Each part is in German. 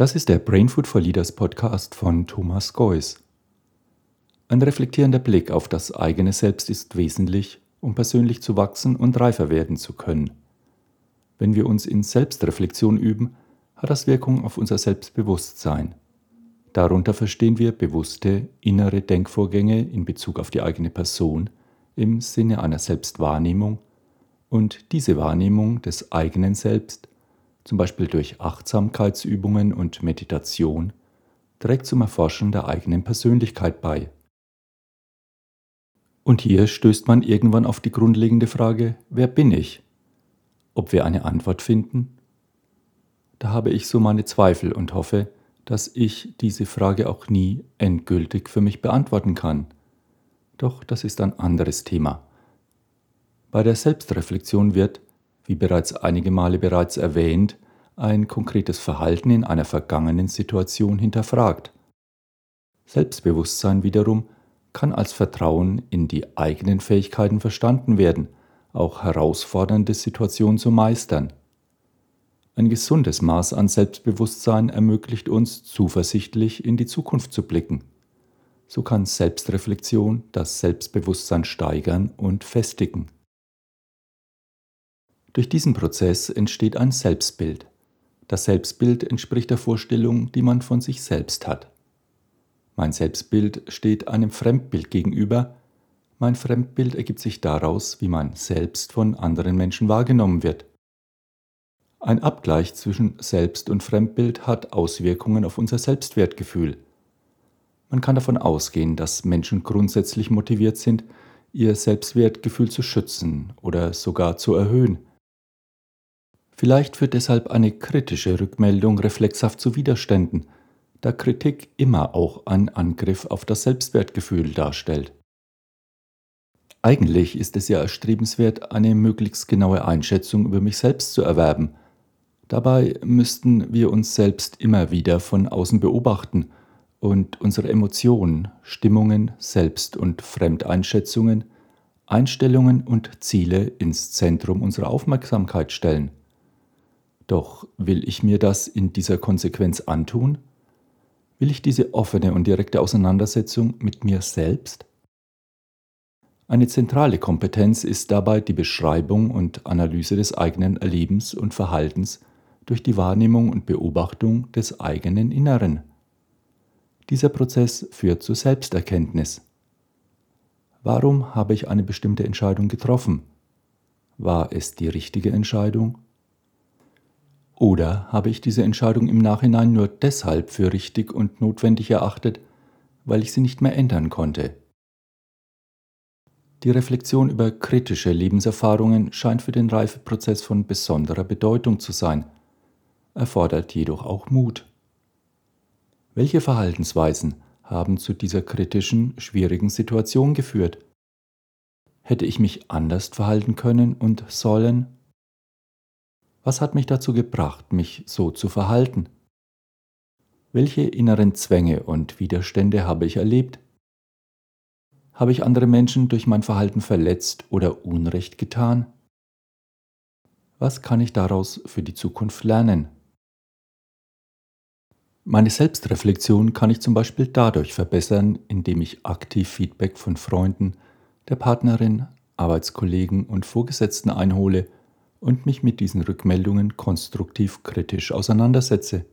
Das ist der Brainfood for Leaders Podcast von Thomas Geuss. Ein reflektierender Blick auf das eigene Selbst ist wesentlich, um persönlich zu wachsen und reifer werden zu können. Wenn wir uns in Selbstreflexion üben, hat das Wirkung auf unser Selbstbewusstsein. Darunter verstehen wir bewusste innere Denkvorgänge in Bezug auf die eigene Person im Sinne einer Selbstwahrnehmung und diese Wahrnehmung des eigenen Selbst zum Beispiel durch Achtsamkeitsübungen und Meditation, trägt zum Erforschen der eigenen Persönlichkeit bei. Und hier stößt man irgendwann auf die grundlegende Frage, wer bin ich? Ob wir eine Antwort finden? Da habe ich so meine Zweifel und hoffe, dass ich diese Frage auch nie endgültig für mich beantworten kann. Doch das ist ein anderes Thema. Bei der Selbstreflexion wird, wie bereits einige Male bereits erwähnt, ein konkretes Verhalten in einer vergangenen Situation hinterfragt. Selbstbewusstsein wiederum kann als Vertrauen in die eigenen Fähigkeiten verstanden werden, auch herausfordernde Situationen zu meistern. Ein gesundes Maß an Selbstbewusstsein ermöglicht uns, zuversichtlich in die Zukunft zu blicken. So kann Selbstreflexion das Selbstbewusstsein steigern und festigen. Durch diesen Prozess entsteht ein Selbstbild. Das Selbstbild entspricht der Vorstellung, die man von sich selbst hat. Mein Selbstbild steht einem Fremdbild gegenüber. Mein Fremdbild ergibt sich daraus, wie man selbst von anderen Menschen wahrgenommen wird. Ein Abgleich zwischen Selbst- und Fremdbild hat Auswirkungen auf unser Selbstwertgefühl. Man kann davon ausgehen, dass Menschen grundsätzlich motiviert sind, ihr Selbstwertgefühl zu schützen oder sogar zu erhöhen. Vielleicht führt deshalb eine kritische Rückmeldung reflexhaft zu Widerständen, da Kritik immer auch einen Angriff auf das Selbstwertgefühl darstellt. Eigentlich ist es ja erstrebenswert, eine möglichst genaue Einschätzung über mich selbst zu erwerben. Dabei müssten wir uns selbst immer wieder von außen beobachten und unsere Emotionen, Stimmungen, Selbst- und Fremdeinschätzungen, Einstellungen und Ziele ins Zentrum unserer Aufmerksamkeit stellen. Doch will ich mir das in dieser Konsequenz antun? Will ich diese offene und direkte Auseinandersetzung mit mir selbst? Eine zentrale Kompetenz ist dabei die Beschreibung und Analyse des eigenen Erlebens und Verhaltens durch die Wahrnehmung und Beobachtung des eigenen Inneren. Dieser Prozess führt zur Selbsterkenntnis. Warum habe ich eine bestimmte Entscheidung getroffen? War es die richtige Entscheidung oder habe ich diese Entscheidung im Nachhinein nur deshalb für richtig und notwendig erachtet, weil ich sie nicht mehr ändern konnte? Die Reflexion über kritische Lebenserfahrungen scheint für den Reifeprozess von besonderer Bedeutung zu sein, erfordert jedoch auch Mut. Welche Verhaltensweisen haben zu dieser kritischen, schwierigen Situation geführt? Hätte ich mich anders verhalten können und sollen? Was hat mich dazu gebracht, mich so zu verhalten? Welche inneren Zwänge und Widerstände habe ich erlebt? Habe ich andere Menschen durch mein Verhalten verletzt oder Unrecht getan? Was kann ich daraus für die Zukunft lernen? Meine Selbstreflexion kann ich zum Beispiel dadurch verbessern, indem ich aktiv Feedback von Freunden, der Partnerin, Arbeitskollegen und Vorgesetzten einhole und mich mit diesen Rückmeldungen konstruktiv kritisch auseinandersetze.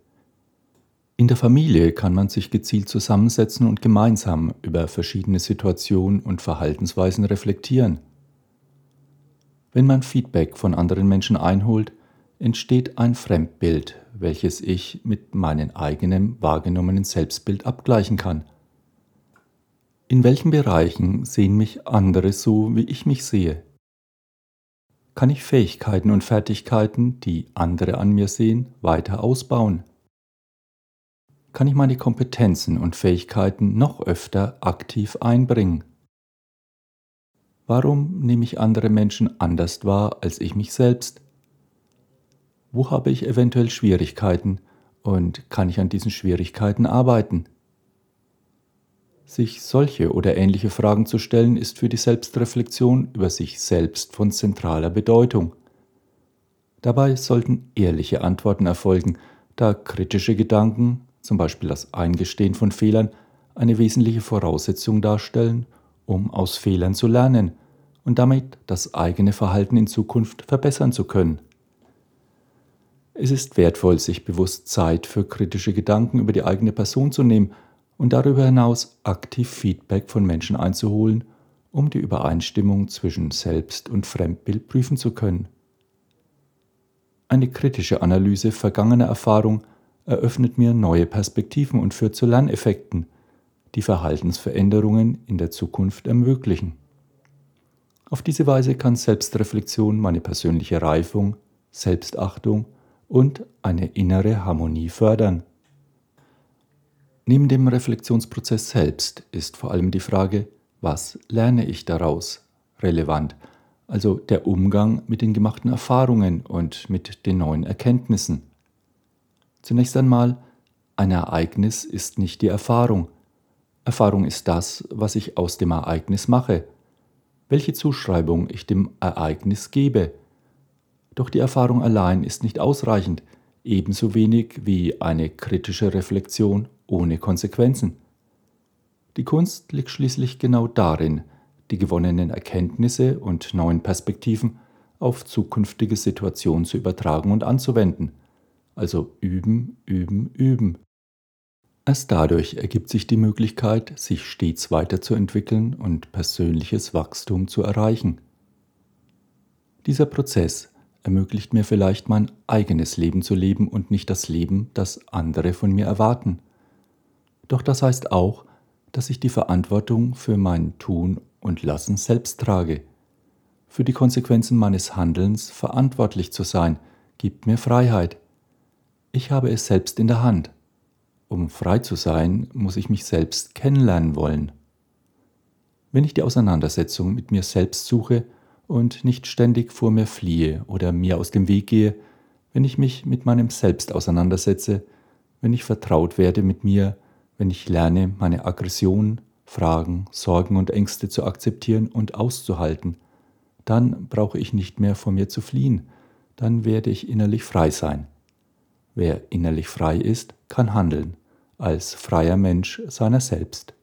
In der Familie kann man sich gezielt zusammensetzen und gemeinsam über verschiedene Situationen und Verhaltensweisen reflektieren. Wenn man Feedback von anderen Menschen einholt, entsteht ein Fremdbild, welches ich mit meinem eigenen wahrgenommenen Selbstbild abgleichen kann. In welchen Bereichen sehen mich andere so, wie ich mich sehe? Kann ich Fähigkeiten und Fertigkeiten, die andere an mir sehen, weiter ausbauen? Kann ich meine Kompetenzen und Fähigkeiten noch öfter aktiv einbringen? Warum nehme ich andere Menschen anders wahr als ich mich selbst? Wo habe ich eventuell Schwierigkeiten und kann ich an diesen Schwierigkeiten arbeiten? Sich solche oder ähnliche Fragen zu stellen, ist für die Selbstreflexion über sich selbst von zentraler Bedeutung. Dabei sollten ehrliche Antworten erfolgen, da kritische Gedanken, zum Beispiel das Eingestehen von Fehlern, eine wesentliche Voraussetzung darstellen, um aus Fehlern zu lernen und damit das eigene Verhalten in Zukunft verbessern zu können. Es ist wertvoll, sich bewusst Zeit für kritische Gedanken über die eigene Person zu nehmen und darüber hinaus aktiv Feedback von Menschen einzuholen, um die Übereinstimmung zwischen Selbst- und Fremdbild prüfen zu können. Eine kritische Analyse vergangener Erfahrung eröffnet mir neue Perspektiven und führt zu Lerneffekten, die Verhaltensveränderungen in der Zukunft ermöglichen. Auf diese Weise kann Selbstreflexion meine persönliche Reifung, Selbstachtung und eine innere Harmonie fördern. Neben dem Reflexionsprozess selbst ist vor allem die Frage, was lerne ich daraus, relevant, also der Umgang mit den gemachten Erfahrungen und mit den neuen Erkenntnissen. Zunächst einmal, ein Ereignis ist nicht die Erfahrung. Erfahrung ist das, was ich aus dem Ereignis mache, welche Zuschreibung ich dem Ereignis gebe, doch die Erfahrung allein ist nicht ausreichend, ebenso wenig wie eine kritische Reflexion ohne Konsequenzen. Die Kunst liegt schließlich genau darin, die gewonnenen Erkenntnisse und neuen Perspektiven auf zukünftige Situationen zu übertragen und anzuwenden. Also üben, üben, üben. Erst dadurch ergibt sich die Möglichkeit, sich stets weiterzuentwickeln und persönliches Wachstum zu erreichen. Dieser Prozess ermöglicht mir vielleicht mein eigenes Leben zu leben und nicht das Leben, das andere von mir erwarten. Doch das heißt auch, dass ich die Verantwortung für mein Tun und Lassen selbst trage. Für die Konsequenzen meines Handelns verantwortlich zu sein, gibt mir Freiheit. Ich habe es selbst in der Hand. Um frei zu sein, muss ich mich selbst kennenlernen wollen. Wenn ich die Auseinandersetzung mit mir selbst suche, und nicht ständig vor mir fliehe oder mir aus dem Weg gehe, wenn ich mich mit meinem Selbst auseinandersetze, wenn ich vertraut werde mit mir, wenn ich lerne, meine Aggression, Fragen, Sorgen und Ängste zu akzeptieren und auszuhalten, dann brauche ich nicht mehr vor mir zu fliehen, dann werde ich innerlich frei sein. Wer innerlich frei ist, kann handeln, als freier Mensch seiner selbst.